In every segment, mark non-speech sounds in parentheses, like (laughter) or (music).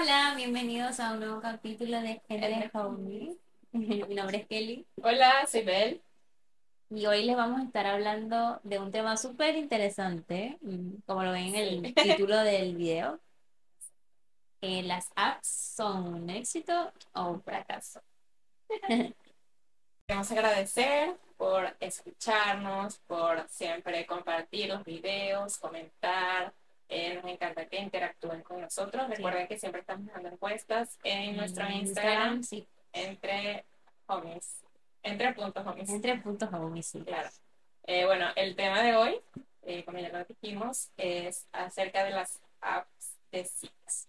Hola, bienvenidos a un nuevo capítulo de Homies. (laughs) Mi nombre es Kelly Hola, soy Bel. y hoy les vamos a estar hablando de un tema súper interesante, mm, como lo ven en el (laughs) título del video. Eh, ¿Las apps son un éxito o un fracaso? (laughs) Queremos agradecer por escucharnos, por siempre compartir los videos, comentar. Eh, nos encanta que interactúen con nosotros. Recuerden que siempre estamos dando encuestas en nuestro En Instagram, sí. entre homies, entre puntos homies. Entre puntos homies, sí. Claro. Eh, bueno, el tema de hoy, eh, como ya lo dijimos, es acerca de las apps de citas.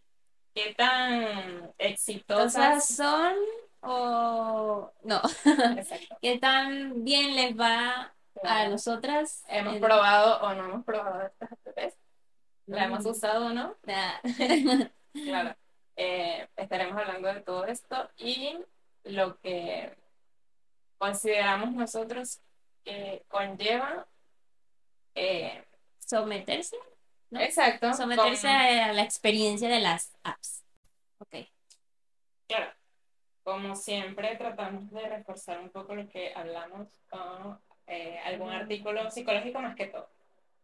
¿Qué tan ¿Exitosas son o no? (laughs) ¿Qué tan bien les va a nosotras? ¿Hemos probado o no hemos probado estas apps? ¿La hemos usado no? Nah. (laughs) Claro. Eh, estaremos hablando de todo esto y lo que consideramos nosotros que conlleva. eh, Someterse, ¿no? exacto. Someterse como- a la experiencia de las apps. Ok. Claro. Como siempre, tratamos de reforzar un poco lo que hablamos con eh, algún artículo psicológico más que todo.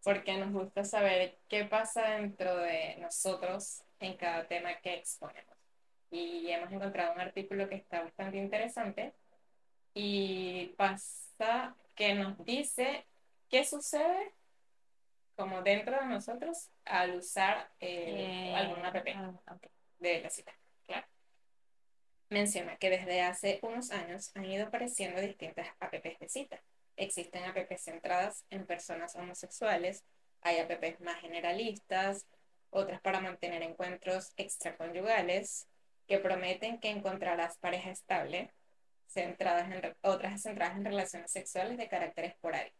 Porque nos gusta saber qué pasa dentro de nosotros en cada tema que exponemos. Y hemos encontrado un artículo que está bastante interesante y pasa que nos dice qué sucede como dentro de nosotros al usar eh, Eh, alguna app ah, ok. de la cita. Claro. Menciona que desde hace unos años han ido apareciendo distintas apps de cita. Existen apps centradas en personas homosexuales, hay apps más generalistas, otras para mantener encuentros extraconyugales que prometen que encontrarás pareja estable, centradas en, otras centradas en relaciones sexuales de carácter esporádico.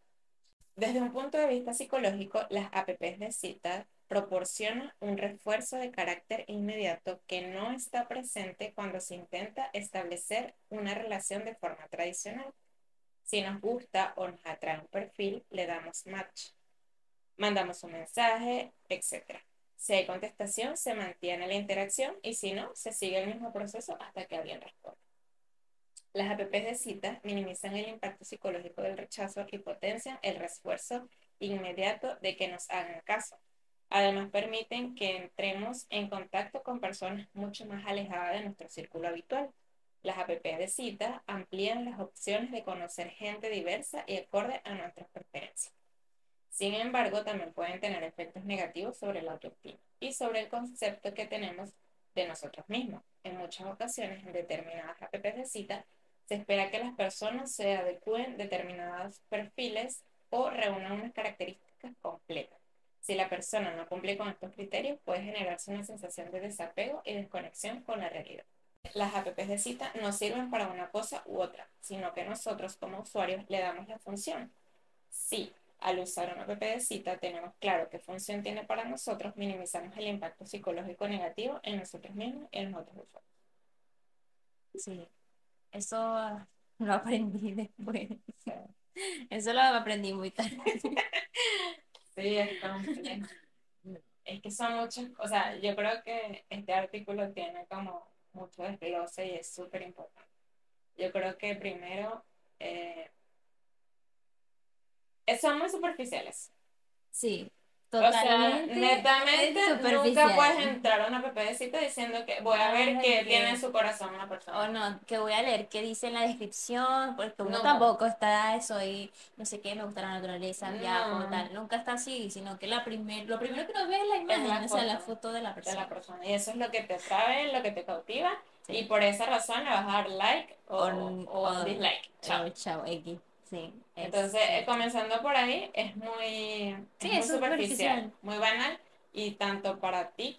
Desde un punto de vista psicológico, las apps de cita proporcionan un refuerzo de carácter inmediato que no está presente cuando se intenta establecer una relación de forma tradicional. Si nos gusta o nos atrae un perfil, le damos match, mandamos un mensaje, etc. Si hay contestación, se mantiene la interacción y si no, se sigue el mismo proceso hasta que alguien responda. Las apps de cita minimizan el impacto psicológico del rechazo y potencian el refuerzo inmediato de que nos hagan caso. Además, permiten que entremos en contacto con personas mucho más alejadas de nuestro círculo habitual. Las apps de cita amplían las opciones de conocer gente diversa y acorde a nuestras preferencias. Sin embargo, también pueden tener efectos negativos sobre la autoestima y sobre el concepto que tenemos de nosotros mismos. En muchas ocasiones, en determinadas apps de cita, se espera que las personas se adecúen determinados perfiles o reúnan unas características completas. Si la persona no cumple con estos criterios, puede generarse una sensación de desapego y desconexión con la realidad. Las apps de cita no sirven para una cosa u otra, sino que nosotros como usuarios le damos la función. Si al usar una app de cita tenemos claro qué función tiene para nosotros, minimizamos el impacto psicológico negativo en nosotros mismos y en los otros usuarios. Sí. Eso lo aprendí después. Eso lo aprendí muy tarde. Sí, es complejo. Es que son muchos, o sea, yo creo que este artículo tiene como mucho desglose y es súper importante. Yo creo que primero eh, son muy superficiales. Sí. O sea, Totalmente. netamente es nunca puedes entrar a una app de cita diciendo que voy a ver qué tiene en su corazón una O persona. no, que voy a leer qué dice en la descripción, porque uno No. tampoco está, soy, no sé qué, me gusta la naturaleza, viajo, No. tal. Nunca está así, sino que la primer, lo primero que uno ve es la imagen, la o sea, la foto de la de persona. la persona. Y eso es lo que te atrae, lo que te cautiva. Sí. Y por esa razón le vas a dar like o, O- o o- dislike. Chao, chao, X. Sí. es Entonces, eh, comenzando por ahí, es muy, Sí, es muy es superficial, superficial. muy banal, y tanto para ti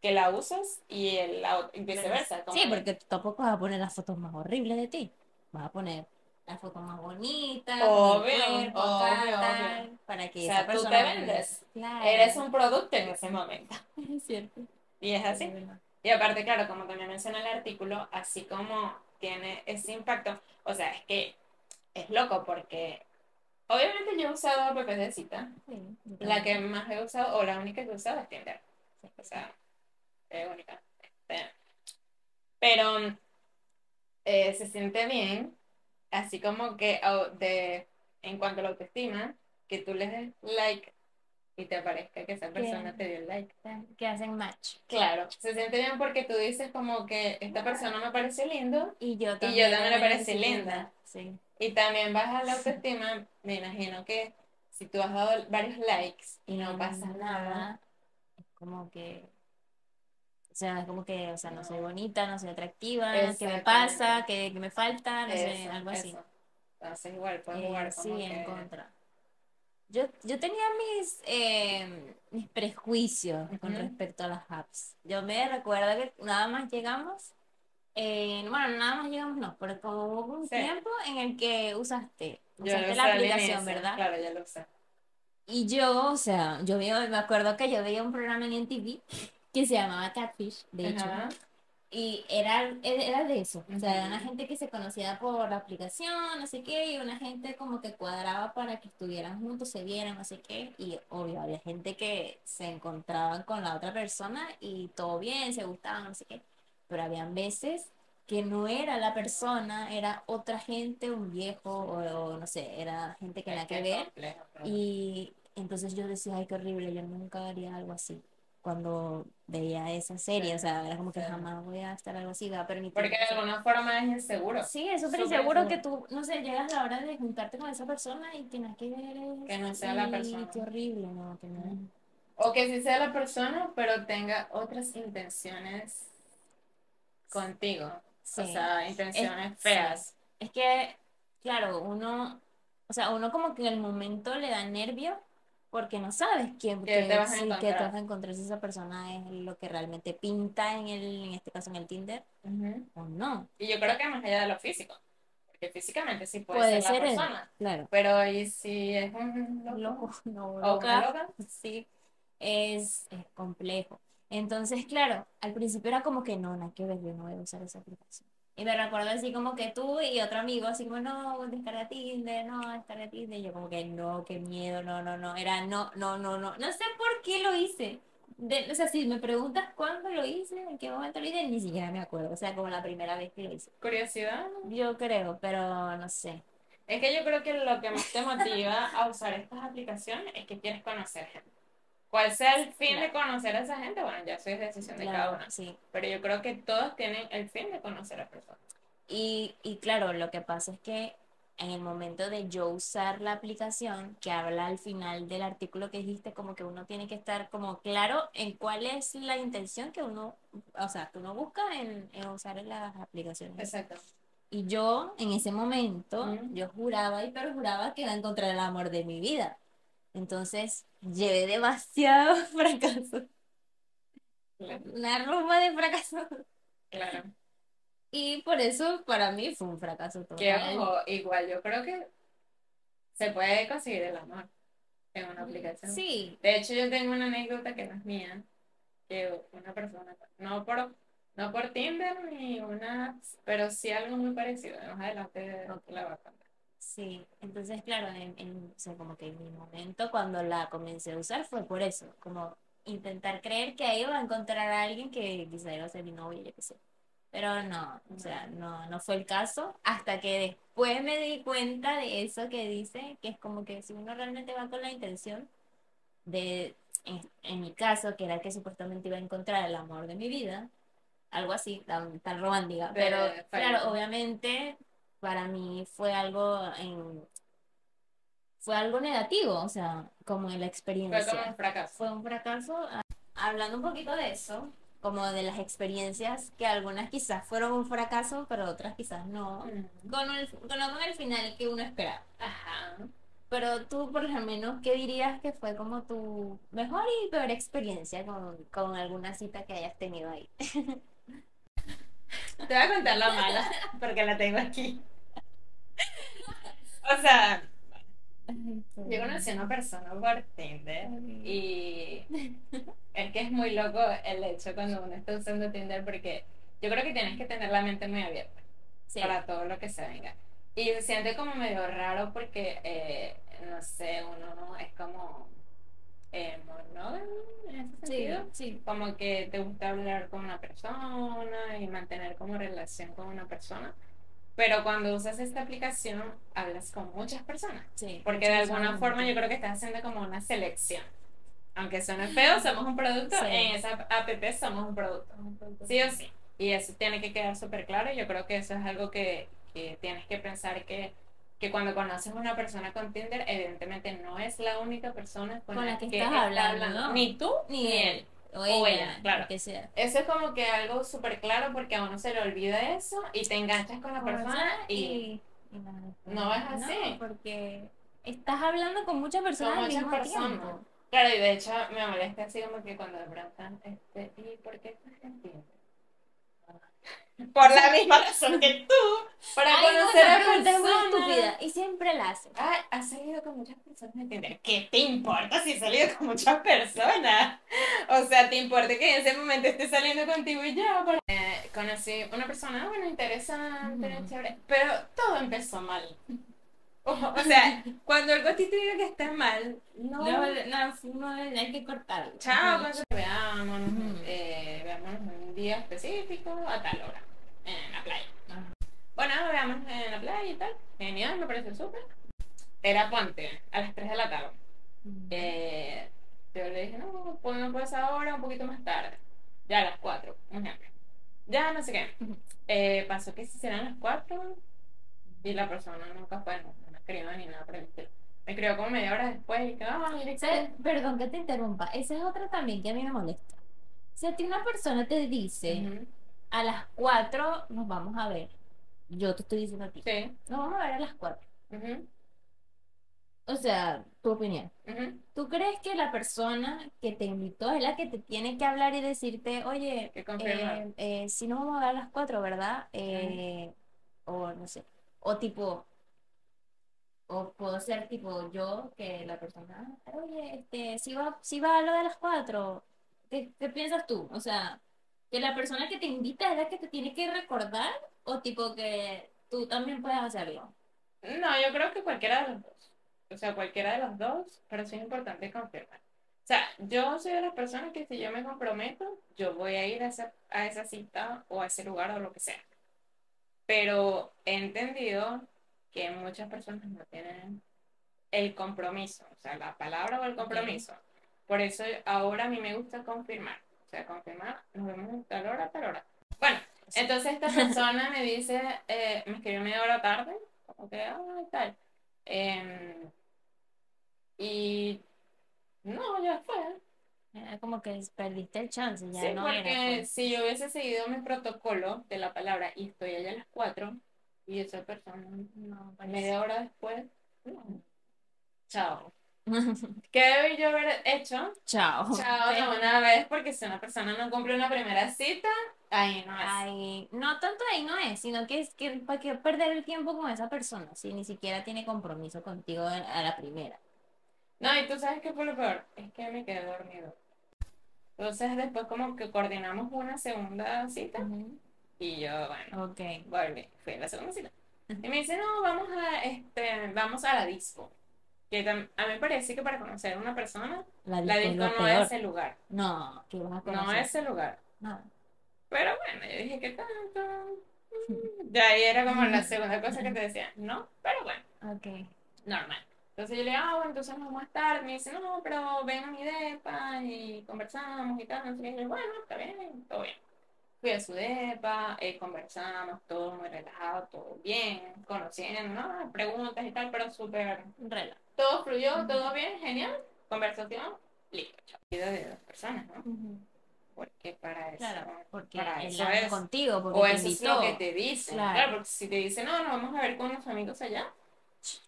que la usas y, el, la- y viceversa. Sí, que- porque tú tampoco vas a poner las fotos más horribles de ti. Vas a poner la foto más bonita, Obvio, cuerpo, obvio, tal, para que O sea, esa tú persona te venda. vendes. Claro. eres un producto en ese momento. (laughs) Es cierto. Y es así. Es. Y aparte, claro, como también menciona el artículo, así como tiene ese impacto, o sea, es que es loco porque obviamente yo he usado apps de cita. Sí, La que más he usado, o la única que he usado es Tinder. O sea, es única. Este, pero eh, se siente bien, así como que au- de, en cuanto a la autoestima, que tú le des like y te aparezca que esa persona te dio el like. Que hacen match. Claro, se siente bien porque tú dices como que esta persona me parece lindo Y yo Y también. yo también le me parecí parecí linda. Sí. Y también baja la autoestima. Me imagino que si tú has dado varios likes y no pasa nada, Es como que. O sea, es como que, o sea, no soy bonita, no soy atractiva, ¿qué me pasa? ¿Qué, qué me falta? No sé, eso, algo así. Entonces igual puedes Eh, jugar sí, como en contra. Yo, yo tenía mis, eh, mis prejuicios con respecto a las apps. Yo me recuerdo que nada más llegamos, eh, bueno, nada más llegamos no, pero como hubo un Sí. tiempo en el que usaste, usaste la aplicación, ¿verdad? Claro, ya lo usé. Y yo, o sea, yo me acuerdo que yo veía un programa en MTV que se llamaba Catfish, de hecho, Ajá. y era, era de eso, o sea, era una gente que se conocía por la aplicación, no sé qué, y una gente como que cuadraba para que estuvieran juntos, se vieran, no sé qué, y obvio, había gente que se encontraban con la otra persona y todo bien, se gustaban, no sé qué, pero habían veces que no era la persona, era otra gente, un viejo, o, o no sé, era gente que nada que ver, y entonces yo decía, ay, qué horrible, yo nunca haría algo así. Cuando veía esa serie, Sí, o sea, era como que sí. jamás voy a estar algo así, voy a permitir. Porque de alguna forma es inseguro. Sí, es súper inseguro que tú, no sé, llegas a la hora de juntarte con esa persona y tienes que ver es- Que no sea la persona. Qué horrible, ¿no? Que no. O que sí sea la persona, pero tenga otras intenciones contigo. Sí. O sea, intenciones Es- feas. Es que, claro, uno, o sea, uno como que en el momento le da nervio porque no sabes quién Que te vas a sí, que te encontrar. vas a encontrar si esa persona es lo que realmente pinta en el, en este caso en el Tinder o no. Y yo creo que más allá de lo físico. Porque físicamente sí puede, Puede ser, ser la él, persona. claro. Pero ¿y si es un loco? Loco, (laughs) no, ¿O loca. Sí, es, es complejo. Entonces, claro, al principio era como que no, nada que ver, yo no voy a usar esa aplicación. Y me recuerdo así como que tú y otro amigo, así como, no, descarga Tinder, no, descarga Tinder. Y yo como que no, qué miedo, no, no, no. Era no, no, no, no. No sé por qué lo hice. De- o sea, si me preguntas cuándo lo hice, en qué momento lo hice, ni siquiera me acuerdo. O sea, como la primera vez que lo hice. Curiosidad. Yo creo, pero no sé. Es que yo creo que lo que más te motiva a usar estas aplicaciones es que quieres conocer gente. ¿Cuál sea el fin de conocer a esa gente? Bueno, ya eso es decisión de cada Claro, uno. sí. Pero yo creo que todos tienen el fin de conocer a personas. Y, y claro, lo que pasa es que en el momento de yo usar la aplicación, que habla al final del artículo que dijiste, como que uno tiene que estar como claro en cuál es la intención que uno, o sea, que uno busca en, en usar las aplicaciones. Exacto. Y yo, en ese momento, yo juraba y perjuraba que iba a encontrar el amor de mi vida. Entonces, llevé demasiado (laughs) fracaso, Claro. una rumba de fracaso. claro. Y por eso, para mí, fue un fracaso Que total. ojo, igual yo creo que se puede conseguir el amor en una aplicación. Sí, De hecho, yo tengo una anécdota que no es mía, que una persona, no por, no por Tinder ni una, pero sí algo muy parecido. Más adelante Ok. la voy a contar. Sí, entonces claro, en, en- o sea, como que en mi momento cuando la comencé a usar fue por eso, como intentar creer que ahí iba a encontrar a alguien que quizá iba a ser mi novia, yo qué sé. Pero no, o sea, no, no fue el caso, hasta que después me di cuenta de eso que dice, que es como que si uno realmente va con la intención de, en, en mi caso, que era que supuestamente iba a encontrar el amor de mi vida, algo así, tan, tan romántica, pero claro, obviamente para mí fue algo en fue algo negativo, o sea, como en la Fue experiencia. como un fracaso. Fue un fracaso. Ah, Hablando un poquito de eso, como de las experiencias, que algunas quizás fueron un fracaso, pero otras quizás no, Mm. con el, con el final que uno esperaba. Ajá. Pero tú, por lo menos, ¿qué dirías que fue como tu mejor y peor experiencia con, con alguna cita que hayas tenido ahí? (laughs) Te voy a contar la mala, porque la tengo aquí. O sea, yo conocí a una persona por Tinder y es que es muy loco el hecho cuando uno está usando Tinder porque yo creo que tienes que tener la mente muy abierta Sí, para todo lo que se venga. Y se siente como medio raro porque, eh, no sé, uno no es como... eh, monógamo en ese Sí, sentido. sí. Como que te gusta hablar con una persona y mantener como relación con una persona. Pero cuando usas esta aplicación, hablas con muchas personas. sí. Porque de alguna forma yo creo que estás haciendo como una selección. Aunque suene feo, somos un producto. Sí. En esa app somos un producto. Sí o sí. Y eso tiene que quedar súper claro. Yo creo que eso es algo que, que tienes que pensar que, que cuando conoces a una persona con Tinder, evidentemente no es la única persona con, Con la que que estás está hablando. Ni tú Ni ni él. O O ella, claro. lo que sea. Eso es como que algo súper claro porque a uno se le olvida eso y te enganchas con la persona y y no, No es así. no, porque estás hablando con muchas personas Con al muchas mismo personas. tiempo. Claro, y de hecho me molesta así como que cuando me preguntan, este, ¿y por qué estás en Tinder? Por la misma razón que tú, para Ay, conocer a muy personas. estúpida y siempre la hacen. Ay, has salido con muchas personas. ¿Qué te importa si he salido con muchas personas? O sea, ¿te importa que en ese momento esté saliendo contigo y? Por- Eh, conocí una persona, bueno, interesante, chévere, pero todo empezó mal. O, (laughs) o sea, cuando algo a ti te diga que está mal, no, No, no, no, hay que cortarlo. Chao, cuando Ujú. eh, veámonos un día específico a tal hora, en la playa. Ajá. Bueno, veámonos en la playa y tal. Genial, me parece súper. Era ponte, a las 3 de la tarde. Eh, yo le dije, no, pues no puedes ahora, un poquito más tarde. Ya a las 4, un ejemplo. Ya no sé qué. Eh, pasó que si serán las 4 y la persona nunca fue, no, no me escribió ni nada por el estilo. Me escribió como media hora después y que, ¿Sabes? Perdón que te interrumpa. Esa es otra también que a mí me molesta. Si a ti una persona te dice Ujú. A las 4 nos vamos a ver, yo te estoy diciendo a ti, Sí. nos vamos a ver a las 4. Ujú, O sea, tu opinión. ¿Tú crees que la persona que te invitó es la que te tiene que hablar y decirte, oye, eh, eh, si nos vamos a ver a las 4, ¿verdad? Eh, O no sé. O tipo, o puedo ser tipo yo, que la persona, "Ah, oye, este, si va, si va a lo de las 4, ¿qué, qué piensas tú? O sea, que la persona que te invita es la que te tiene que recordar, o tipo que tú también puedes hacerlo. No, yo creo que cualquiera de los dos. O sea, cualquiera de los dos, pero sí es importante confirmar. O sea, yo soy de las personas que si yo me comprometo, yo voy a ir a esa, a esa cita o a ese lugar o lo que sea. Pero he entendido que muchas personas no tienen el compromiso, o sea, la palabra o el compromiso. Por eso ahora a mí me gusta confirmar. O sea, confirmar, nos vemos a tal hora, a tal hora. Bueno, entonces esta (laughs) persona me dice, eh, me escribió media hora tarde, como que, ah, tal. Em, y no, ya fue. Como que perdiste el chance, ya Sí, no porque pues. si yo hubiese seguido mi protocolo de la palabra y estoy allá a las 4 y esa persona No, pues. media hora después, no. Chao. (laughs) ¿Qué debí yo haber hecho? Chao. Chao de una vez, porque si una persona no cumple una primera cita, ahí no es. Ay, no tanto ahí no es, sino que es que para qué perder el tiempo con esa persona si ni siquiera tiene compromiso contigo a la primera. No, y tú sabes qué fue lo peor, es que me quedé dormido. Entonces después como que coordinamos una segunda cita y yo, bueno, Ok. volví, fui a la segunda cita. Y me dice, no, vamos a, este, vamos a la disco. Que a mí me parece que para conocer a una persona, La disco no peor. es el lugar. No, que vas a No conocer. es el lugar. No. Pero bueno, yo dije, ¿qué tanto? (laughs) Ya ahí era como la segunda cosa que te decía, no, pero bueno, Ok. normal. Entonces yo le digo, ah, bueno, entonces nos vamos a estar. Me dice, no, pero ven a mi depa y conversamos y tal. No sé qué. Y yo, bueno, está bien, todo bien. Fui a su depa, eh, conversamos, todo muy relajado, todo bien, conociendo, ¿no? Preguntas y tal, pero súper. Rela. Todo fluyó, todo bien, genial. Conversación, listo, chao. Vida de dos personas, ¿no? Porque para eso. Claro, porque para él eso es. contigo, porque O te eso es invitó. lo que te dicen. Claro. Claro. porque si te dicen, no, nos vamos a ver con unos amigos allá.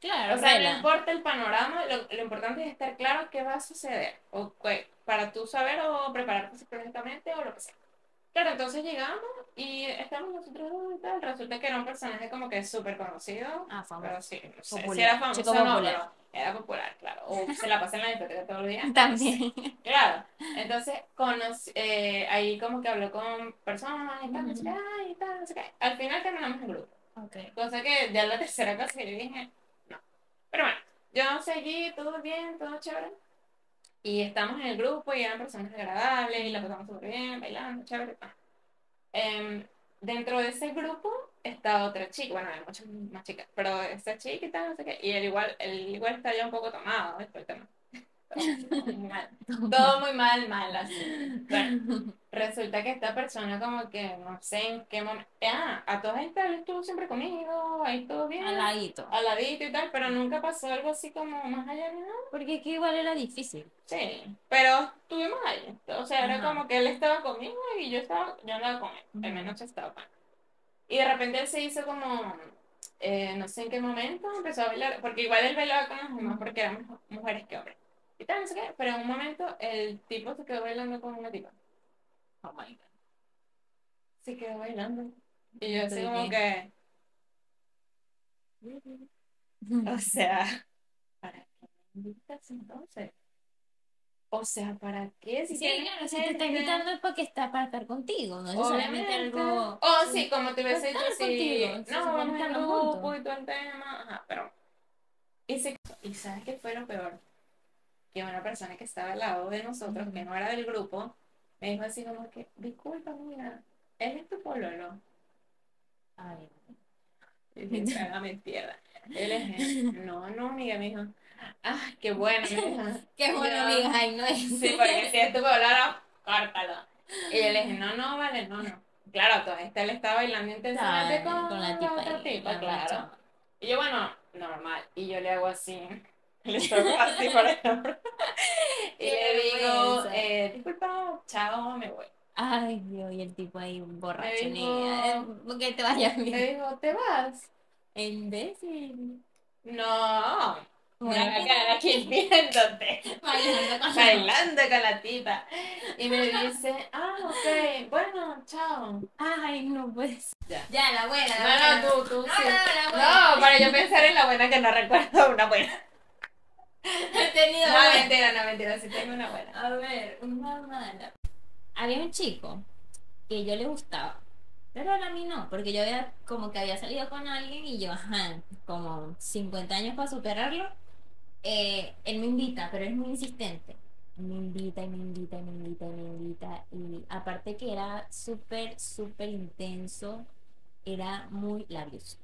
Claro, O sea, no importa el panorama, lo, lo importante es estar claro qué va a suceder. O qué- para tú saber o prepararte psicológicamente o lo que sea. Claro, entonces llegamos y estamos nosotros dos y tal. Resulta que era un personaje como que súper conocido. Ah, famoso. Pero sí, no sé Popular, si era famoso chico o no, popular. pero era popular, claro. O se la pasa en la discoteca todos los días. (laughs) También. (laughs) Claro, entonces conocí- eh, ahí como que habló con personas y tal, Ujú. ay, y tal, no sé qué. Al final terminamos en grupo. Ok. Cosa que ya la tercera cosa que yo dije, no. Pero bueno, yo seguí, todo bien, todo chévere. Y estamos en el grupo y eran personas agradables y la pasamos súper bien, bailando, chévere. pa. Em, dentro de ese grupo está otra chica, bueno, hay muchas más chicas, pero esta chica y tal, no sé qué, y él igual, él igual está ya un poco tomado después mal, (laughs) todo muy mal, mal, así. Bueno, resulta que esta persona como que, no sé en qué momento, ah, a toda gente él estuvo siempre conmigo, ahí todo bien, Al ladito. al ladito y tal, pero nunca pasó algo así como más allá de nada. Porque es que igual era difícil. Sí, pero estuvimos ahí. O sea, era como que él estaba conmigo y yo estaba, yo andaba con él. Al menos estaba con él. Y de repente él se hizo como, eh, no sé en qué momento, empezó a bailar, porque igual él bailaba con las demás porque eran mejor mujeres que hombres. Y tal, no sé qué, pero en un momento el tipo se quedó bailando con una tipa. Oh my God. Se quedó bailando. Y yo así como que, o sea, ¿para qué me invitas entonces? O sea, ¿para qué? Si Sí, tienes claro, si te está invitando es porque está para estar contigo, no necesariamente algo. Oh, sí, como te hubiese dicho, sí. contigo, No, vamos andan grupo y todo el tema. Ajá, pero. Y, se- y sabes qué fue lo peor? Que una persona que estaba al lado de nosotros, que no era del grupo, me dijo así como que, disculpa, mira, (laughs) él es tu pololo. Ay, trágame tierra. Él es, (laughs) no, no, amiga, me dijo, ah, qué bueno. (laughs) Qué bueno, Yo- amiga, ay, no es. Sí, porque si es tu pololo, córtalo. Y yo le dije, no, no, vale, no, no. Claro, toda esta él estaba bailando intensamente con, con la tipa otra claro. Y yo, bueno, normal. Y yo le hago así. Le toco así, por ejemplo. Y le digo, eh, disculpa, chao, me voy. Ay, Dios, y el tipo ahí borracho, Me dijo- eh, ¿Por qué te vayas Me bien? dijo, ¿te vas? Imbécil. No. Me que- quedar aquí viéndote. (laughs) Bailando con Bailando con la tipa. Y me dice, ah, ok, bueno, chao. Ay, no puedes. Ya. Ya, la buena, la buena. No, no, tú, tú, No, sí. no. No, para yo pensar en la buena que no recuerdo una buena. He tenido No, buena. mentira, no, mentira, sí tengo una buena. A ver, una mala. Había un chico que yo le gustaba, pero a mí no, porque yo había como que había salido con alguien y yo, ajá, como 50 años para superarlo. Eh, él me invita, pero es muy insistente. Me invita y me invita y me invita y me invita. Y aparte que era súper, súper intenso, era muy labioso.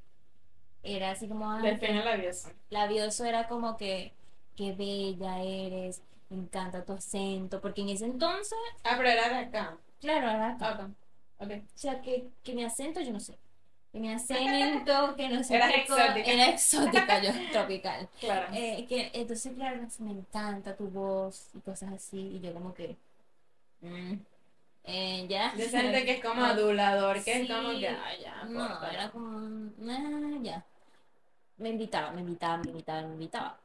Era así como, ay, Define labioso. labioso era como que, qué bella eres, me encanta tu acento, porque en ese entonces, Ah, pero era de acá. claro, era acá. Ok. Ok. O sea, que, que mi acento, yo no sé. Que mi (laughs) acento, que no sé cosa, exótica. Era exótica, yo, (laughs) tropical. Claro. Eh, que, entonces, claro, me encanta tu voz y cosas así, y yo como que, mm, eh, ya. De esa gente que es como Ah, adulador, que es como que, ya, No, era como, ah, ya. Me invitaba, me invitaba, me invitaba, me invitaba.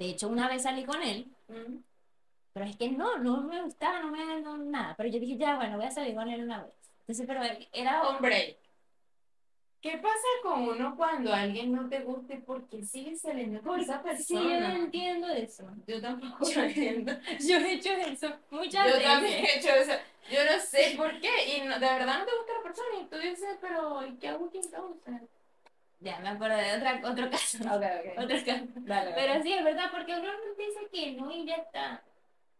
De hecho, una vez salí con él, pero es que no, no me gustaba, no me no, nada. Pero yo dije, ya, bueno, voy a salir con él una vez. Entonces, pero él era Hombre, ¿qué pasa con uno cuando alguien no te gusta y por qué sigues saliendo con esa Sí, yo no persona? entiendo eso. Yo tampoco (laughs) lo entiendo. Yo he hecho eso muchas Yo veces. también he hecho eso. Yo no sé por qué. Y no- de verdad no te gusta la persona. Y tú dices, pero ¿y qué hago aquí entonces? Ya, me acuerdo de otra, otro caso. (laughs) Ok, ok. Otro caso. Dale, Pero sí, es verdad, porque uno dice que no y ya está.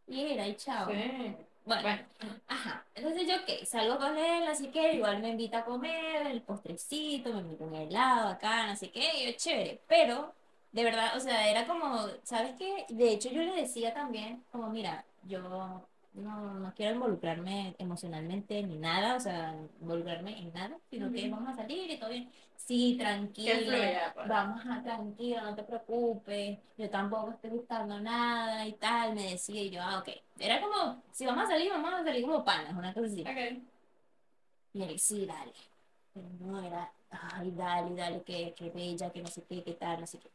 Y era, y chao. Sí. Bueno, Bueno, Ajá, entonces yo qué, salgo con él, así que igual me invita a comer el postrecito, me invita un helado acá, así que yo chévere, pero de verdad, o sea, era como, ¿sabes qué? De hecho yo le decía también, como mira, yo no, no quiero involucrarme emocionalmente ni nada, o sea, involucrarme en nada, sino que vamos a salir y todo bien. Sí, tranquila, pues. vamos a tranquila, no te preocupes, yo tampoco estoy buscando nada y tal, me decía y yo, ah, ok. Era como, si vamos a salir, vamos a salir como panas, una cosa así. ok. Y él, sí, dale. Pero no era, ay, dale, dale, que, que bella, que no sé qué, qué tal, no sé qué.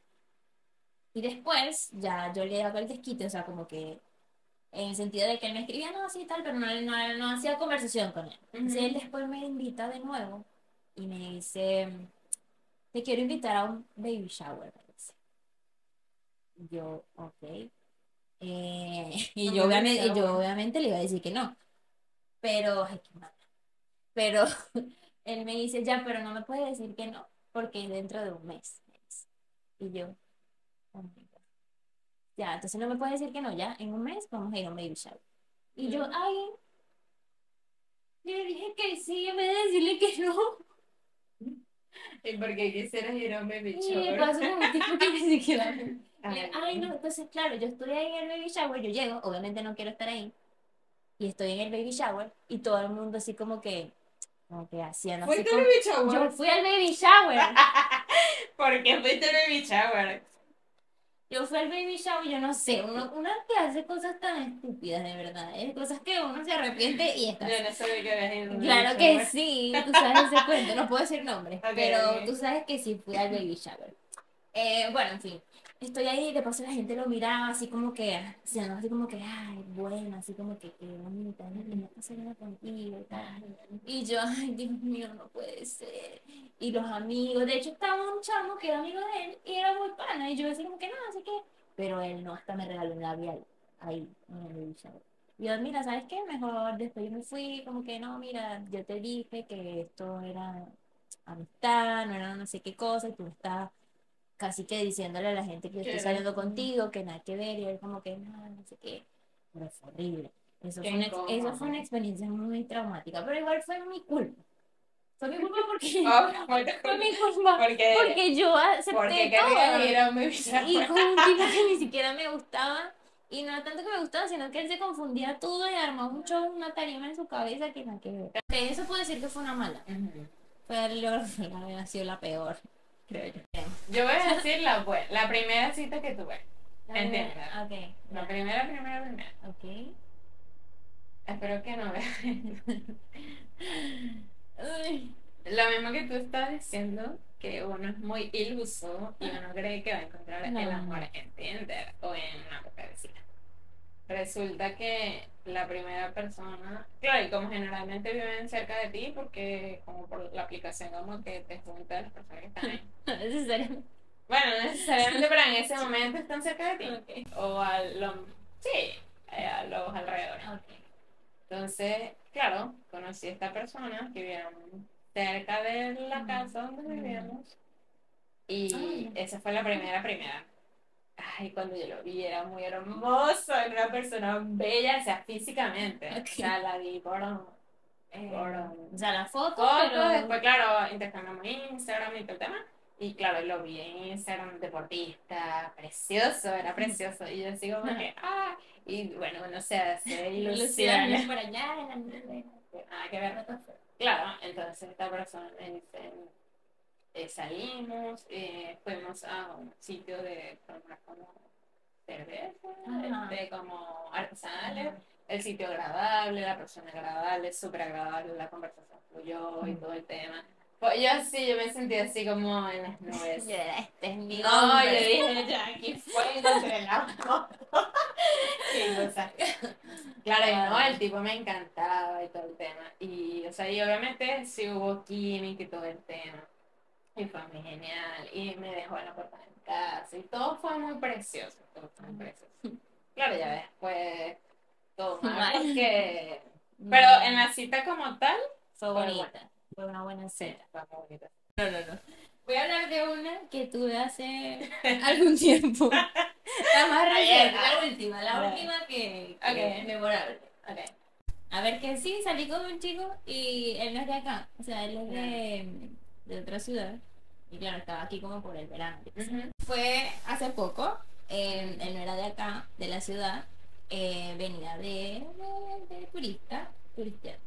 Y después, ya yo le hago el desquite, o sea, como que en el sentido de que él me escribía, no, sí, tal, pero no, no, no hacía conversación con él. Entonces él después me invita de nuevo y me dice, te quiero invitar a un baby shower. Y Yo, ok. Eh, (laughs) y, yo obviamente, y yo shower. obviamente le iba a decir que no. Pero, ay, qué mala. Pero (laughs) él me dice, ya, pero no me puedes decir que no, porque es dentro de un mes. Y yo, God. Ya, entonces no me puedes decir que no, ya, en un mes vamos a ir a un baby shower. Y yo, ay, yo le dije que sí, en vez de decirle que no. (laughs) ¿Y por qué quisieras ir a un baby Y me shower? pasó con un tipo que ni siquiera... Ay, Ay, no, entonces, claro, yo estoy ahí en el baby shower, yo llego, obviamente no quiero estar ahí, y estoy en el baby shower, y todo el mundo así como que, como que hacían así ¿Fuiste al como... baby shower? Yo fui al baby shower. (laughs) ¿Por qué fuiste al baby shower? Yo fui al baby shower, yo no sé, uno, uno que hace cosas tan estúpidas, de verdad, ¿eh? cosas que uno se arrepiente y está. Yo no sabía que Claro que shower. sí, tú sabes ese cuento, no puedo decir nombres, Ok, pero ok. tú sabes que sí fui al baby shower. Eh, bueno, en fin, estoy ahí y de paso la gente lo miraba así como que, o sea, no así como que, ay, bueno, así como que, qué bonita, está saliendo contigo y tal. Y yo, ay, Dios mío, no puede ser. Y los amigos, de hecho estaba un chamo que era amigo de él y era muy pana. Y yo decía como que no, así que, pero él no, hasta me regaló un labial ahí en el shower. Y yo, mira, ¿sabes qué? Mejor después yo me fui, como que no, mira, yo te dije que esto era amistad, no era no sé qué cosa, y tú estás casi que diciéndole a la gente que yo estoy era- saliendo contigo, que nada que ver, y él como que no, no sé qué. Pero fue horrible. Eso fue, una, eso fue una experiencia muy traumática, pero igual fue mi culpa. Fue mi culpa porque, Oh, ¿por qué? fue mi culpa Porque, porque yo acepté porque todo. baby Y con un tipo que (laughs) ni siquiera me gustaba. Y no tanto que me gustaba, sino que él se confundía todo y armó show, una tarima en su cabeza que nada que eso puedo decir que fue una mala. Yo creo que ha sido la peor, creo yo. Yo voy a decir la buena, la primera cita que tuve. Entiendo. Ok, La primera, primera, primera. ok. Espero que no veas. (laughs) Uy, Lo mismo que tú estás diciendo, que uno es muy iluso y uno cree que va a encontrar No. el amor en Tinder o en una cita. Resulta que la primera persona, claro, y como generalmente viven cerca de ti, porque como por la aplicación como que te junta las personas que están ahí. (laughs) no necesariamente. Bueno, no necesariamente, pero en ese momento están cerca de ti. O a los, sí, eh, a los alrededores. ok. Entonces, claro, conocí a esta persona que vivían cerca de la Mm. casa donde vivíamos. Y Ah. esa fue la primera, primera. Ay, cuando yo lo vi era muy hermoso, era una persona bella, o sea, físicamente. Ok. O sea, la vi por Eh, Por- o sea, la foto, fotos, pero... después, claro, intercambiamos Instagram y todo el tema. Y claro, lo vi en Instagram, deportista, precioso, era precioso. Y yo así como que, ah, y bueno, uno se (laughs) hace Ilusiones por allá, en la. Nada que ver. Claro, entonces esta persona me dice, eh, salimos, eh, fuimos a un sitio de tomar como cerveza, Ajá. este, como artesanales, el sitio agradable, la persona agradable, súper agradable, la conversación fluyó y todo el tema. Pues yo sí, yo me sentí así como en las nubes. Yo era, este es mi No, yo hombre. dije, ya aquí fue. Qué cosa. (laughs) Claro, y no, el tipo me encantaba y todo el tema. Y, o sea, y obviamente sí hubo química y todo el tema. Y fue muy genial. Y me dejó en la puerta de mi casa. Y todo fue muy precioso. Todo fue muy precioso. Claro, ya después todo mal (laughs) porque... Pero en la cita como tal, Fue fue bonita. Fue una buena cena. No, no, no. Voy a hablar de una que tuve hace (laughs) algún tiempo. La más reciente, la última, la última que, que Ok. memorable. Ok. A ver, que sí, salí con un chico y él no es de acá, o sea, él es de, de otra ciudad. Y claro, estaba aquí como por el verano. Fue hace poco, eh, él no era de acá, de la ciudad, eh, venía de, de, de turista, turistear.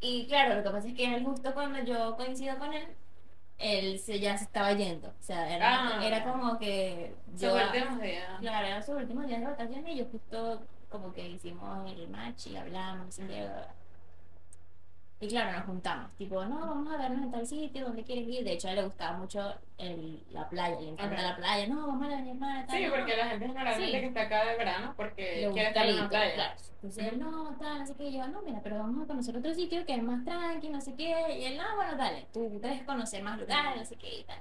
Y claro, lo que pasa es que él justo cuando yo coincido con él, él se, ya se estaba yendo. O sea, era, Ah. era como que Su yo... último día. Claro, eran sus últimos días de vacaciones y yo justo como que hicimos el match y hablamos y, y claro, nos juntamos, tipo, no, vamos a vernos en tal sitio, ¿dónde quieres ir? De hecho, a él le gustaba mucho el, la playa, le encanta la playa, no, vamos a la Ñemana, tal, Sí, no, porque la gente generalmente Sí. que está acá de verano porque le quiere estar en una playa. claro. Entonces él, no, tal, así que yo, no, mira, pero vamos a conocer otro sitio que es más tranqui, no sé qué, y él, no, bueno, dale, tú debes conocer más lugares, no sé qué y tal.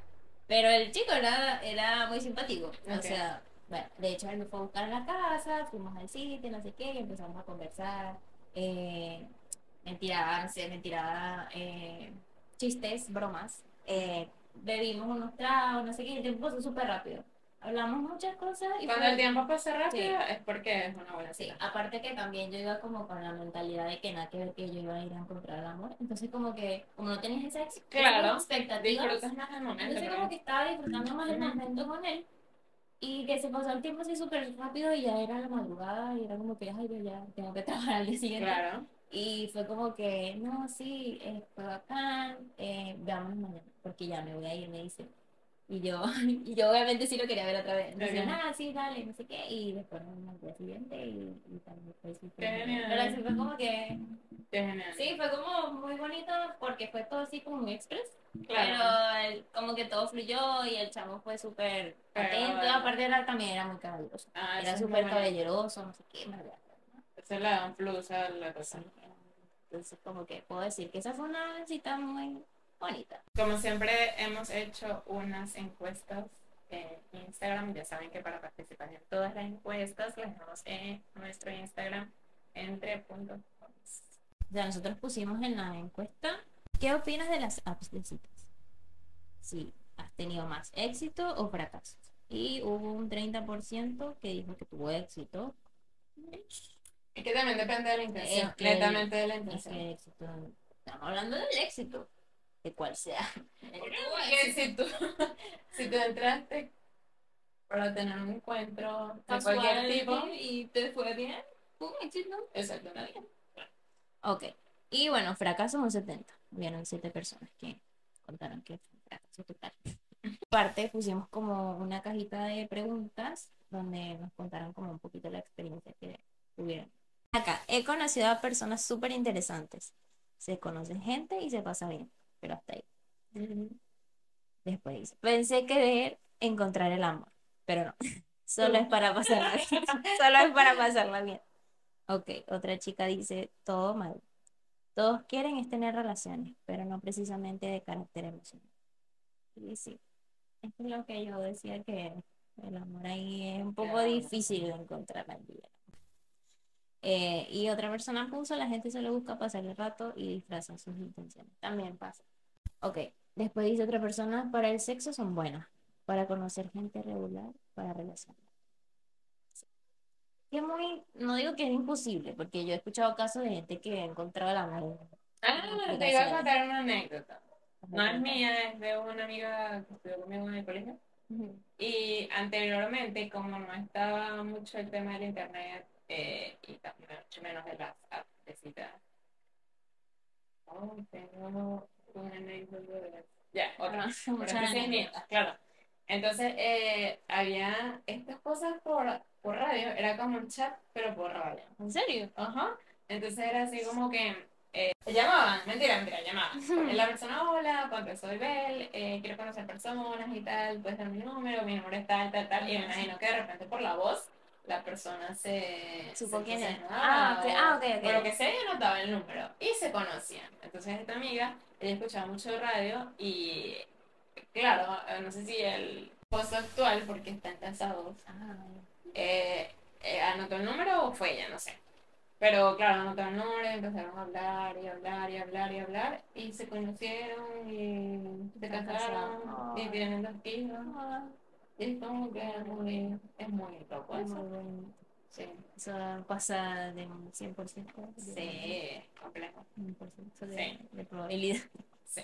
Pero el chico era, era muy simpático, o sea, bueno, de hecho él me fue a buscar a la casa, fuimos al sitio, no sé qué, y empezamos a conversar, eh, me tiraba, no sé, me tiraba eh, chistes, bromas, eh, bebimos unos tragos, no sé qué, el tiempo pasó súper rápido. hablamos muchas cosas y Cuando fue- el tiempo pasa rápido Sí. es porque es una buena Sí, aparte que también yo iba como con la mentalidad de que nada que ver que yo iba a ir a encontrar el amor. Entonces como que, como no tenías esa ex- Claro, expectativa, Disfrutas más el momento. entonces como que estaba disfrutando más el momento con él y que se pasó el tiempo así súper rápido y ya era la madrugada y era como que, ay, yo ya tengo que trabajar al día siguiente. Claro. Y fue como que, no, sí, fue bacán, eh, veámonos mañana, porque ya me voy a ir, me dice. Y yo, (laughs) y yo obviamente sí lo quería ver otra vez. Entonces, Ok. ah, sí, dale, no sé qué. Y después al día siguiente y, y también fue súper Qué bien. genial. Pero así fue como que, Qué genial. sí, fue como muy bonito porque fue todo así como muy express. Claro. Pero el- como que todo fluyó y el chamo fue súper atento. bueno. Aparte era, también era muy caballeroso. Ah, Era súper caballeroso, no sé qué, me acuerdo. Eso le da un plus a la cosa. Sí, Entonces, como que puedo decir que esa fue una cita muy bonita. Como siempre hemos hecho unas encuestas en Instagram, ya saben que para participar en todas las encuestas las dejamos en nuestro Instagram entre puntos. Sea, nosotros pusimos en la encuesta, ¿qué opinas de las apps de citas? Si has tenido más éxito o fracasos. Y hubo un 30% que dijo que tuvo éxito. Es que también depende de la intención, netamente de la intención. éxito, estamos hablando del éxito, de cual sea. Porque si tú, (laughs) si tú entraste para tener un encuentro de cualquier tipo, y te fue bien, un éxito. exacto, bien. Ok. Y bueno, fracasos un 70. Hubieron 7 personas que contaron que fue un fracaso total. (laughs) Aparte, pusimos como una cajita de preguntas donde nos contaron como un poquito la experiencia que tuvieron. Acá, he conocido a personas súper interesantes. Se conoce gente y se pasa bien, pero hasta ahí. Después dice, pensé querer encontrar el amor, pero no. (laughs) Solo es para pasarla bien. (laughs) Solo es para pasarla bien. Ok, otra chica dice, todo mal. Todos quieren es tener relaciones, pero no precisamente de carácter emocional. Y sí, esto es lo que yo decía que el amor ahí es un poco Claro. difícil de encontrar al día. Eh, y otra persona puso, la gente solo busca pasar el rato y disfraza sus intenciones. También pasa. Ok, después dice otra persona, para el sexo son buenas, para conocer gente regular, para relacionar. Que muy, no digo que es imposible, porque yo he escuchado casos de gente que ha encontrado el amor. Ah, te iba a contar una anécdota. No es mía, es de una amiga que estudió conmigo en el colegio. Y anteriormente, como no estaba mucho el tema del internet eh, y también mucho menos de las apps de cita. Oh, tengo una anécdota de... Ya, otra. Ah, Pero muchas anécdotas. claro. Entonces, eh, había estas cosas por, por radio, era como un chat, pero por radio. ¿En serio? Ajá. Entonces era así como que eh, llamaban, mentira, mentira, llamaban. (laughs) La persona, hola, Juan, soy Bel, eh, quiero conocer personas y tal, puedes dar mi número, mi número es tal, tal, tal. Y me imagino que de repente por la voz la persona se. Supo se quién es. Ah, ok, o- ah, ok, ok. O lo que sea, y anotaba el número. Y se conocían. Entonces esta amiga, ella escuchaba mucho radio y, claro, eh, no sé si el post actual, porque están casados, Ah, eh, eh, anotó el número o fue ella, no sé. Pero claro, anotó el número y empezaron a hablar y hablar y hablar y hablar y se conocieron y se casaron casados. y tienen dos hijos. Ah, es como que es muy, es muy loco muy eso. Sí, Eso pasa de un 100%. de sí, es complejo. un 1% de, Sí. de probabilidad. (laughs) Sí.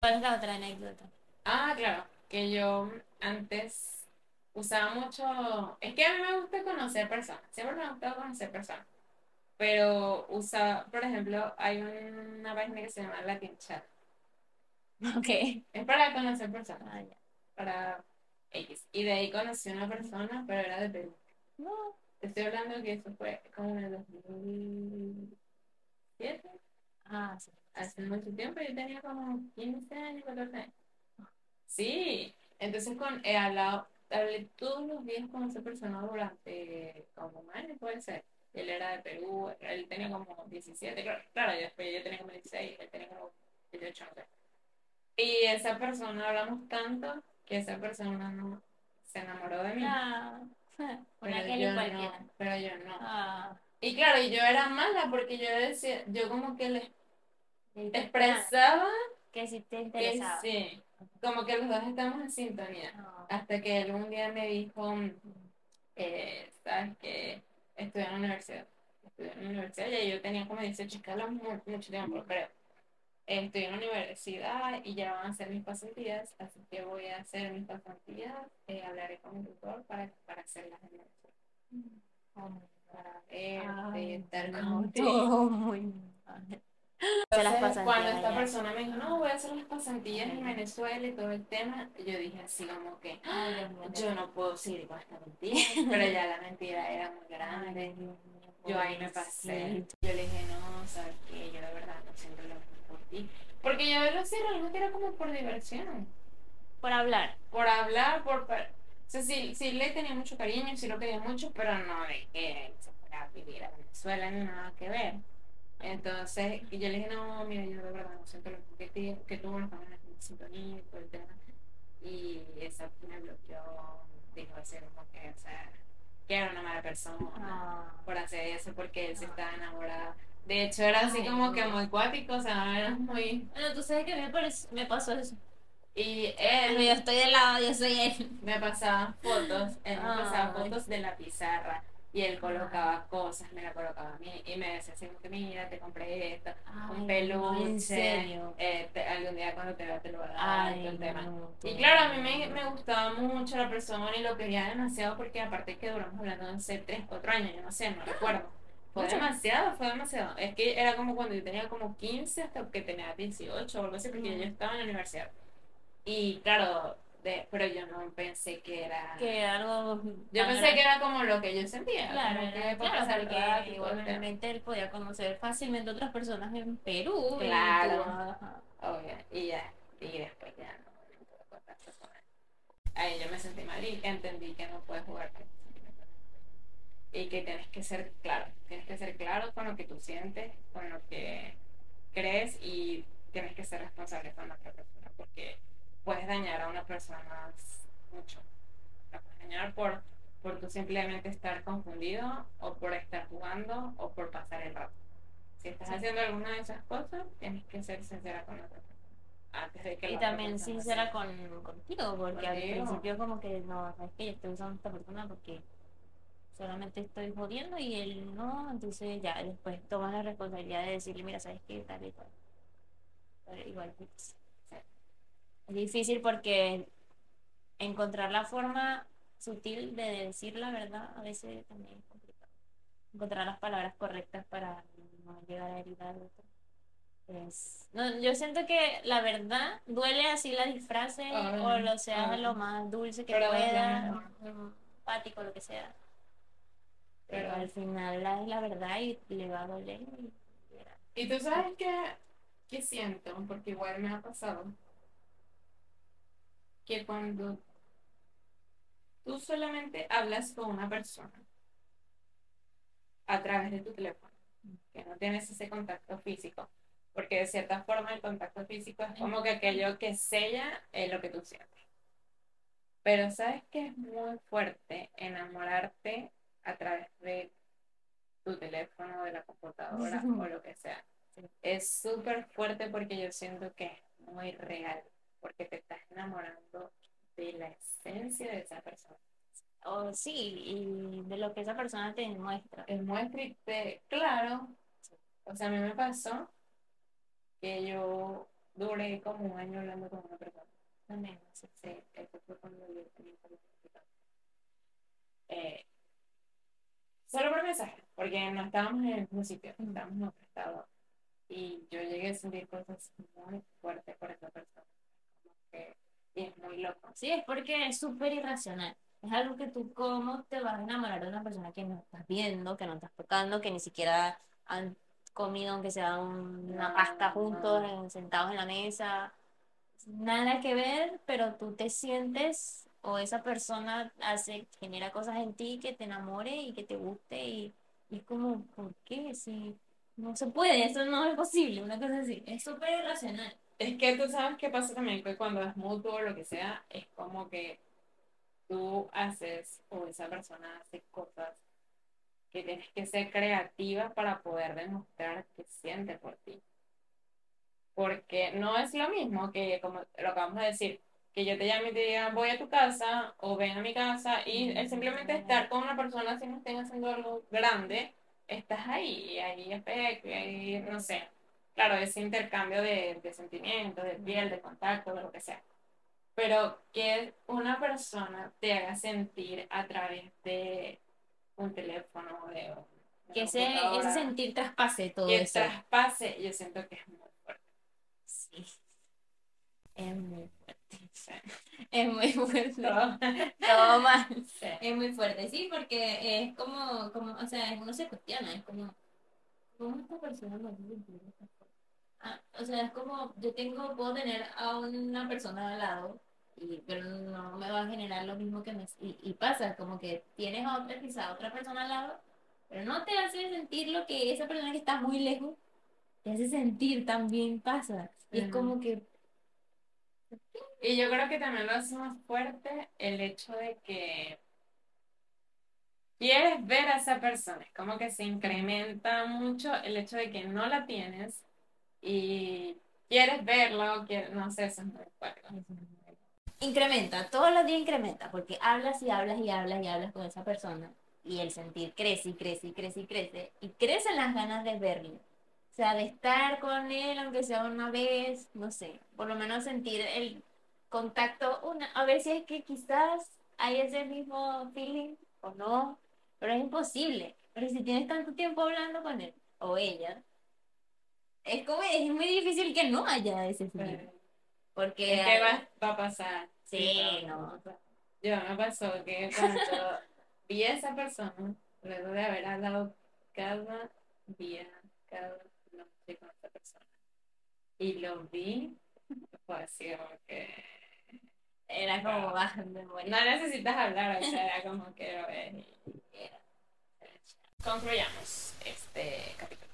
¿Cuál es la otra anécdota? Ah, claro, que yo antes usaba mucho, es que a mí me gusta conocer personas, siempre me ha gustado conocer personas, pero usaba, por ejemplo, hay una página que se llama Latin Chat, Ok. es para conocer personas, Ah, para X, y de ahí conocí a una persona, pero era de Perú. No. Te estoy hablando que eso fue como en el 2007, Ah, sí. hace mucho tiempo, yo tenía como 15 años, 14 años. Sí, entonces con, he hablado, hablé todos los días con esa persona durante como un año, puede ser. Él era de Perú, él tenía como 17, claro, claro, y después yo tenía como 16, él tenía como 18, no sé. Y esa persona, hablamos tanto que esa persona no se enamoró de mí. Ah, (laughs) una yo no, pero yo no. Ah, Y claro, y yo era mala porque yo decía, yo como que les expresaba que sí te que interesaba. sí, como que los dos estamos en sintonía. Ah. Hasta que él un día me dijo, eh, sabes que estudié en la universidad. Estudié en la universidad y yo tenía como 18, que hablamos mu- mucho tiempo, creo. Estoy en la universidad y ya van a hacer mis pasantías, así que voy a hacer mis pasantías. eh, hablaré con mi tutor para, para hacerlas en Venezuela. Para verte, estar todo muy mal. Entonces, cuando esta allá. persona me dijo, no, voy a hacer las pasantías en Venezuela y todo el tema, yo dije así como que, Ay, mío, yo no puedo seguir con esta mentira, (laughs) pero ya la mentira era muy grande. Ay, Yo ahí me pasé. Yo le dije, no, sabes qué, yo la verdad no siento lo ti. Porque yo lo hacía realmente era como por diversión, Por hablar. por hablar, por... O sea, sí, sí le tenía mucho cariño, sí lo quería mucho, pero no de que se fuera a vivir a Venezuela ni nada que ver. Entonces, y yo le dije, no, mira, yo de verdad no siento lo que, que tú, no estamos en sintonía y todo el tema. Y esa me bloqueó, dijo así como que, o sea, que era una mala persona Ah. por hacer eso porque él se estaba enamorado. De hecho, era así Ay, como que no. muy cuático, o sea, era muy... Bueno, tú sabes que me, parec- me pasó eso. Y Pero yo él estoy del lado, yo soy él. me pasaba fotos, él me pasaba fotos de la pizarra y él colocaba cosas, me la colocaba a mí y me decía así como que mira, te compré esto, Ay, un no, peluche, serio. eh, te- algún día cuando te vea te lo voy a dar, Ay, el tema. no, Y claro, a mí me, gustaba mucho la persona y lo quería demasiado porque aparte que duramos hablando hace 3, 4 años, yo no sé, no recuerdo. Fue demasiado, fue demasiado. Es que era como cuando yo tenía como 15 hasta que tenía 18 o algo así, porque Mm. yo estaba en la universidad. Y claro, de, pero yo no pensé que era... Que algo. Yo pensé que era como lo que yo sentía. Claro, era- claro, porque igualmente él podía conocer fácilmente otras personas en Perú. Claro. Obvio, y ya, y después ya no. Ahí yo me sentí mal y entendí que no puedes jugar. Y que tienes que ser claro, tienes que ser claro con lo que tú sientes, con lo que crees y tienes que ser responsable con la otra persona porque puedes dañar a una persona mucho. La puedes dañar por, por tú simplemente estar confundido o por estar jugando o por pasar el rato. Si estás Sí. haciendo alguna de esas cosas, tienes que ser sincera con la otra persona. Antes de que Y también sincera con, contigo, porque al principio como que no, sabes que yo estoy usando a esta persona porque solamente estoy jodiendo y él no, entonces ya después tomas la responsabilidad de decirle, mira, sabes qué, tal y. Pero igual pues, es difícil porque encontrar la forma sutil de decir la verdad a veces también es complicado. Encontrar las palabras correctas para no llegar a herir al otro. Es- no, yo siento que la verdad duele así la disfrace Ay, o lo sea ay. lo más dulce que pueda, empático, lo que sea. Pero al final la, es la verdad y le va a doler. y- tú sabes qué, qué siento, porque igual me ha pasado, que cuando tú solamente hablas con una persona a través de tu teléfono, que no tienes ese contacto físico, porque de cierta forma el contacto físico es como que aquello que sella es lo que tú sientes. Pero sabes que es muy fuerte enamorarte a través de tu teléfono, de la computadora o lo que sea. Es súper fuerte porque yo siento que es muy real, porque te estás enamorando de la esencia de esa persona. O sí, y de lo que esa persona te muestra. Es muy triste, claro. O sea, a mí me pasó que yo duré como un año hablando con una persona. También, sí. Sí, eso fue cuando yo tenía como 24. Eh, solo por mensaje, porque no estábamos en el mismo sitio, estábamos en otro estado. Y yo llegué a sentir cosas muy fuertes por esa persona. Como que, y es muy loco. Sí, es porque es súper irracional. Es algo que tú, ¿cómo te vas a enamorar de una persona que no estás viendo, que no estás tocando, que ni siquiera han comido, aunque sea un- una pasta juntos, no. sentados en la mesa? Nada que ver, pero tú te sientes, o esa persona hace, genera cosas en ti que te enamore y que te guste, y, y es como, ¿por qué? Si no se puede, eso no es posible, una cosa así. Es súper irracional. Es que tú sabes qué pasa también, que cuando es mutuo o lo que sea, es como que tú haces o esa persona hace cosas que tienes que ser creativa para poder demostrar que siente por ti. porque no es lo mismo que, como lo acabamos de decir, que yo te llame y te diga voy a tu casa o ven a mi casa y el simplemente estar con una persona si no estén haciendo algo grande, estás ahí, ahí afecto, y ahí, no sé. Claro, ese intercambio de, de sentimientos, de piel, de contacto, de lo que sea. Pero que una persona te haga sentir a través de un teléfono, de una Que ese, sentir traspase todo que eso. traspase, yo siento que es muy fuerte. Sí. Es muy. (laughs) Es muy fuerte. Todo- Todo mal. sí. Es muy fuerte, sí, porque es como, como, o sea, uno se cuestiona, es como, ¿cómo esta persona me? Ah, o sea, es como, yo tengo, puedo tener a una persona al lado, y, pero no me va a generar lo mismo que me... Y, y pasa, como que tienes a otra, quizá otra persona al lado, pero no te hace sentir lo que esa persona que está muy lejos te hace sentir también pasa. Y es como que, Y yo creo que también lo hace más fuerte el hecho de que quieres ver a esa persona. Como que se incrementa mucho el hecho de que no la tienes y quieres verlo, quieres, no sé, eso es muy fuerte. incrementa, todos los días incrementa, porque hablas y hablas y hablas y hablas con esa persona y el sentir crece y crece y crece y crece y crecen las ganas de verlo. O sea, de estar con él, aunque sea una vez, no sé, por lo menos sentir el contacto, una, a ver si es que quizás hay ese mismo feeling o no, pero es imposible. Pero si tienes tanto tiempo hablando con él o ella, es como, es muy difícil que no haya ese feeling. Porque es que va, va a pasar. Sí, no. Yo me pasó que cuando vi a esa persona, luego de haber hablado cada día, cada noche con esa persona, y lo vi, fue así como que era como, me muero. no necesitas hablar, o sea, era como que lo ves y era. Concluyamos este capítulo.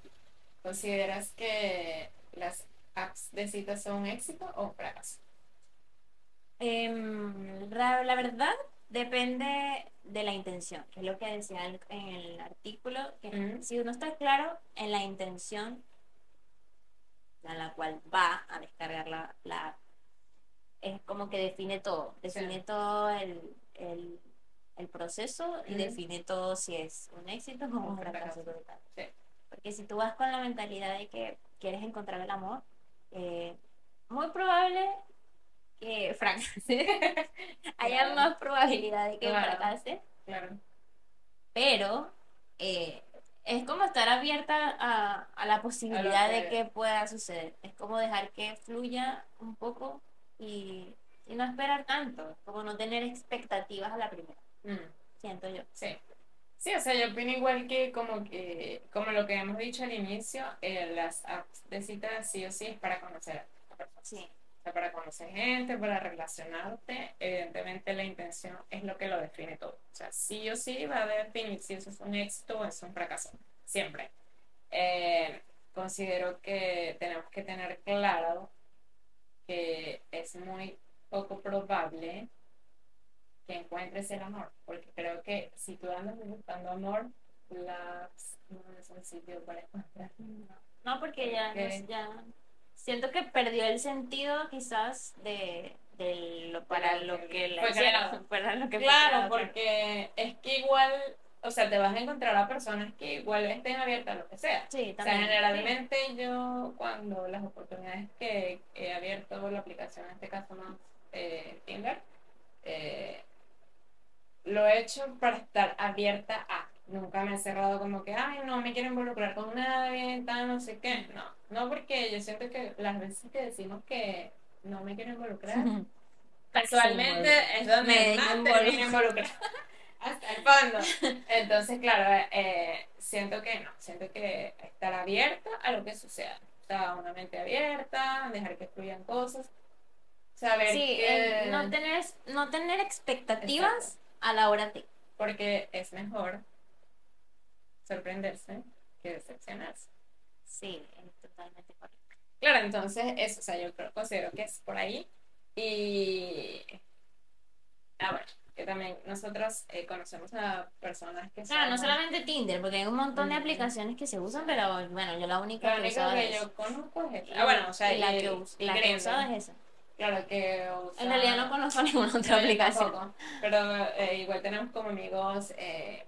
¿Consideras que las apps de citas son un éxito o un fracaso? Em, la, la verdad depende de la intención, que es lo que decía el- en el artículo, que si uno está claro en la intención a la cual va a descargar la, la app, es como que define todo, define Sí. todo el, el, el proceso y define todo si es un éxito o un fracaso total. Sí. Porque si tú vas con la mentalidad de que quieres encontrar el amor, eh, muy probable que fracase. (laughs) Haya Claro. más probabilidad de que Claro. fracase, Claro. pero eh, es como estar abierta a, a la posibilidad de que pueda suceder. Es como dejar que fluya un poco y, y no esperar tanto, como no tener expectativas a la primera, Mm. siento yo. Sí. Sí, o sea, yo opino igual que como que, como lo que hemos dicho al inicio, eh, las apps de citas sí o sí es para conocer a personas. Sí, O sea, para conocer gente, para relacionarte, evidentemente la intención es lo que lo define todo. O sea, sí o sí va a definir si eso es un éxito o es un fracaso. Siempre. Eh, considero que tenemos que tener claro que es muy poco probable que encuentres el amor, porque creo que si tú andas buscando amor, las no es un sitio para encontrar. no, no, porque ya, no- ya siento que perdió el sentido quizás de, de lo para lo lo que que la (laughs) hicieron, para lo que Claro, porque es que igual, o sea, te vas a encontrar a personas que igual estén abiertas a lo que sea. Sí, O sea, también. generalmente yo cuando las oportunidades que he abierto la aplicación, en este caso más eh, Tinder, eh, lo he hecho para estar abierta a. Nunca me he cerrado como que, ay, no me quiero involucrar con nadie, tal, no sé qué. No, no porque yo siento que las veces que decimos que no me quiero involucrar, (laughs) Sí. casualmente es donde Me más involucro. Hasta el fondo. (laughs) Entonces, claro, eh, siento que no, siento que estar abierta a lo que suceda. Sea, una mente abierta, dejar que fluyan cosas, saber Sí, que... no tener, no tener expectativas Exacto. a la hora de. Porque es mejor sorprenderse que decepcionarse. Sí, es totalmente correcto. Claro, entonces, eso, o sea, yo creo, considero que es por ahí. Y. Ah, bueno, que también nosotros eh, conocemos a personas que Claro, no son- solamente Tinder, porque hay un montón de aplicaciones que se usan, pero bueno, yo la única La que única que es yo conozco es esta. y- Ah, bueno, o sea, y la que, us- y la que usado es esa. Claro que usa... En realidad no conozco (laughs) ninguna otra No, aplicación. tampoco. Pero eh, igual tenemos como amigos eh,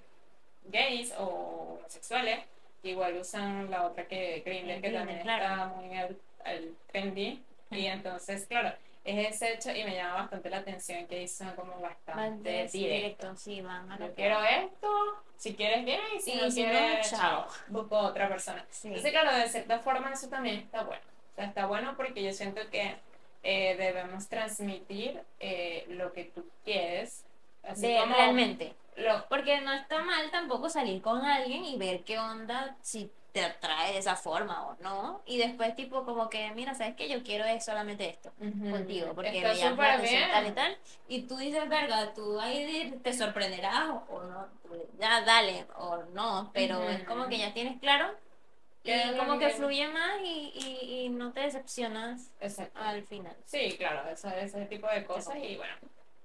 gays o homosexuales igual usan la otra que Grindr, que Grindr, también claro. está muy al, al trendy. Y entonces, claro, es ese hecho y me llama bastante la atención que son como bastante directo, sí, van a Yo quiero esto, si quieres bien, y si Y no si no, quieres, chao. chao, busco otra persona. Sí. Entonces, claro, de cierta forma eso también está bueno. O sea, está bueno porque yo siento que eh, debemos transmitir eh, lo que tú quieres. Así De- como realmente. lo- Porque no está mal tampoco salir con alguien y ver qué onda, si te atrae de esa forma o no. Y después tipo como que, mira, ¿sabes qué? Yo quiero es solamente esto Ujú. contigo, porque me llama la atención tal y tal. Y tú dices, verga, tú ahí te sorprenderás o, no. Ya, dale, o no. Pero Ujú. es como que ya tienes claro. Y ¿Qué es lo como que fluye más y, y, y no te decepcionas Exacto. al final. Sí, claro, eso, ese tipo de cosas y bueno,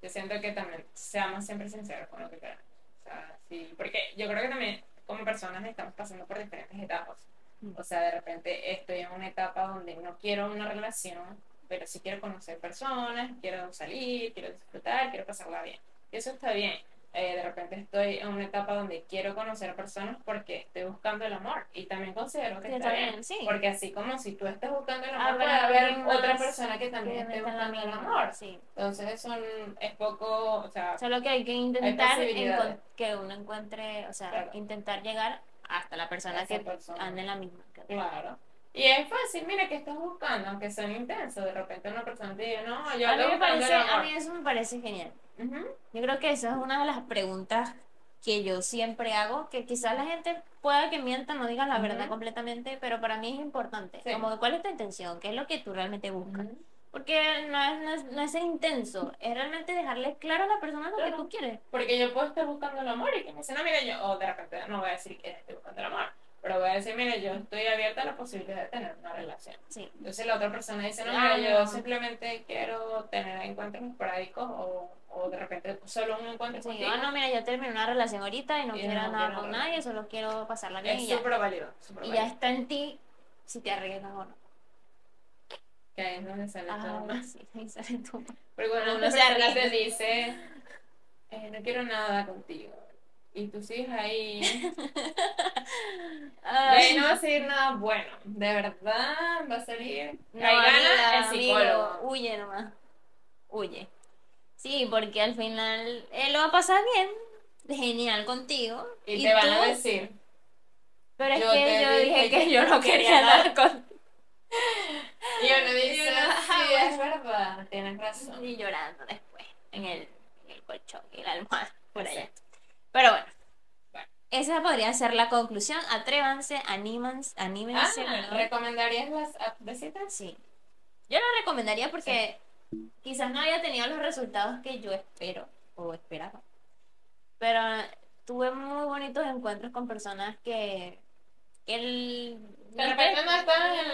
yo siento que también seamos siempre sinceros con lo que queramos. O sea, sí, porque yo creo que también como personas estamos pasando por diferentes etapas. Mm. O sea, de repente estoy en una etapa donde no quiero una relación, pero sí quiero conocer personas, quiero salir, quiero disfrutar, quiero pasarla bien. Y eso está bien. Eh, de repente estoy en una etapa donde quiero conocer personas porque estoy buscando el amor y también considero que Sí, está está bien. bien, sí. Porque así como si tú estás buscando el amor, Habrá puede haber otra persona que también Que esté buscando el amor. Sí. Entonces eso es poco, o sea, Solo que hay que intentar que uno encuentre, o sea, Claro. intentar llegar hasta la persona Esa que persona. anda en la misma. claro. Y es fácil, mira, que estás buscando, aunque son intensos. De repente una persona te dice, no, yo A mí, me parece, a mí eso me parece genial. Ujú. Yo creo que esa es una de las preguntas que yo siempre hago, que quizás la gente pueda que mienta, no diga la verdad Ujú. completamente, pero para mí es importante. Sí. Como cuál es tu intención, qué es lo que tú realmente buscas. Ujú. Porque no es, no, es, no es intenso, es realmente dejarle claro a la persona lo que Claro. tú quieres. Porque yo puedo estar buscando el amor y que me dicen, no, mira, yo, o de repente no voy a decir que estoy buscando el amor, pero voy a decir, mira, yo estoy abierta a la posibilidad de tener una relación. Sí. Entonces la otra persona dice, no, Ah, mira, yo no. simplemente quiero tener encuentros esporádicos o, o de repente solo un encuentro Sí, contigo. ah, no, mira, yo terminé una relación ahorita y no Y quiero no nada quiero con nadie, solo quiero pasarla bien es súper válido, súper Y válido. ya está en ti si te arriesgas o no. Que ahí es donde sale todo. Ay, sí, ahí sale tú. Porque cuando Uno una se arriesga. te dice, eh, no quiero nada contigo, y tú sigues ahí, (laughs) Ay, no va a salir nada bueno, de verdad va a salir, no, ahí gana amiga, el psicólogo. amigo, huye nomás. Huye. Sí, porque al final él lo va a pasar bien, genial contigo. Y, te van a decir, Pero es yo que yo dije dije que que yo no quería quería nada nada con y uno dice, Y uno, sí, ah, es verdad, tienes razón. Y llorando después en el, en el colchón y la almohada por allá. Pero bueno. Esa podría ser la conclusión. Atrévanse, anímanse, anímense. Ah. ¿recomendarías las apps de citas? Sí. Yo la recomendaría porque quizás no haya tenido los resultados que yo espero o esperaba. Pero tuve muy bonitos encuentros con personas que, que el, De repente no están en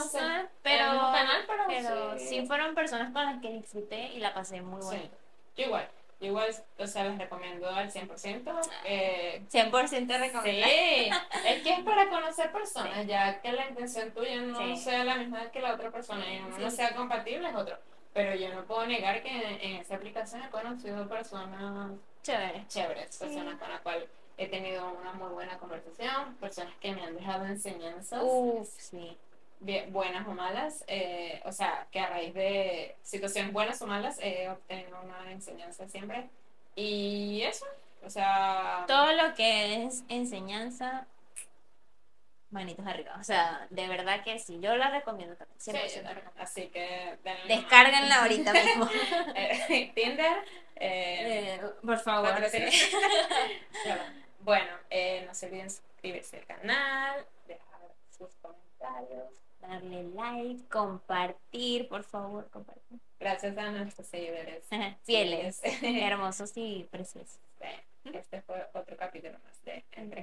Sí, en el pero, mismo canal, pero, pero sí. sí fueron personas con las que disfruté y la pasé muy Sí, bonito. yo igual. Igual, o sea, les recomiendo al 100%. Eh, 100% recomendado. sí, es que es para conocer personas, ya que la intención tuya no Sí. sea la misma que la otra persona y uno no sea compatible es otro. Pero yo no puedo negar que en, en esa aplicación he conocido personas Chévere. chéveres, personas con las cuales he tenido una muy buena conversación, personas que me han dejado enseñanzas. Uf, sí. Bien- buenas o malas, eh, o sea, que a raíz de situaciones buenas o malas he obtenido una enseñanza siempre. Y eso, o sea, Todo lo que es enseñanza, manitos arriba. O sea, de verdad que sí. Yo la recomiendo también. sí, 100%. yo también. así que denle Descárganla ahorita mismo. (laughs) Eh, Tinder, eh, Eh, por favor. sí. Claro. (laughs) Bueno, eh, no se olviden suscribirse al canal, dejar sus comentarios. Darle like, compartir, por favor, compartir. Gracias a nuestros seguidores Fieles, fieles. (laughs) hermosos y preciosos. Este fue otro capítulo más de Entre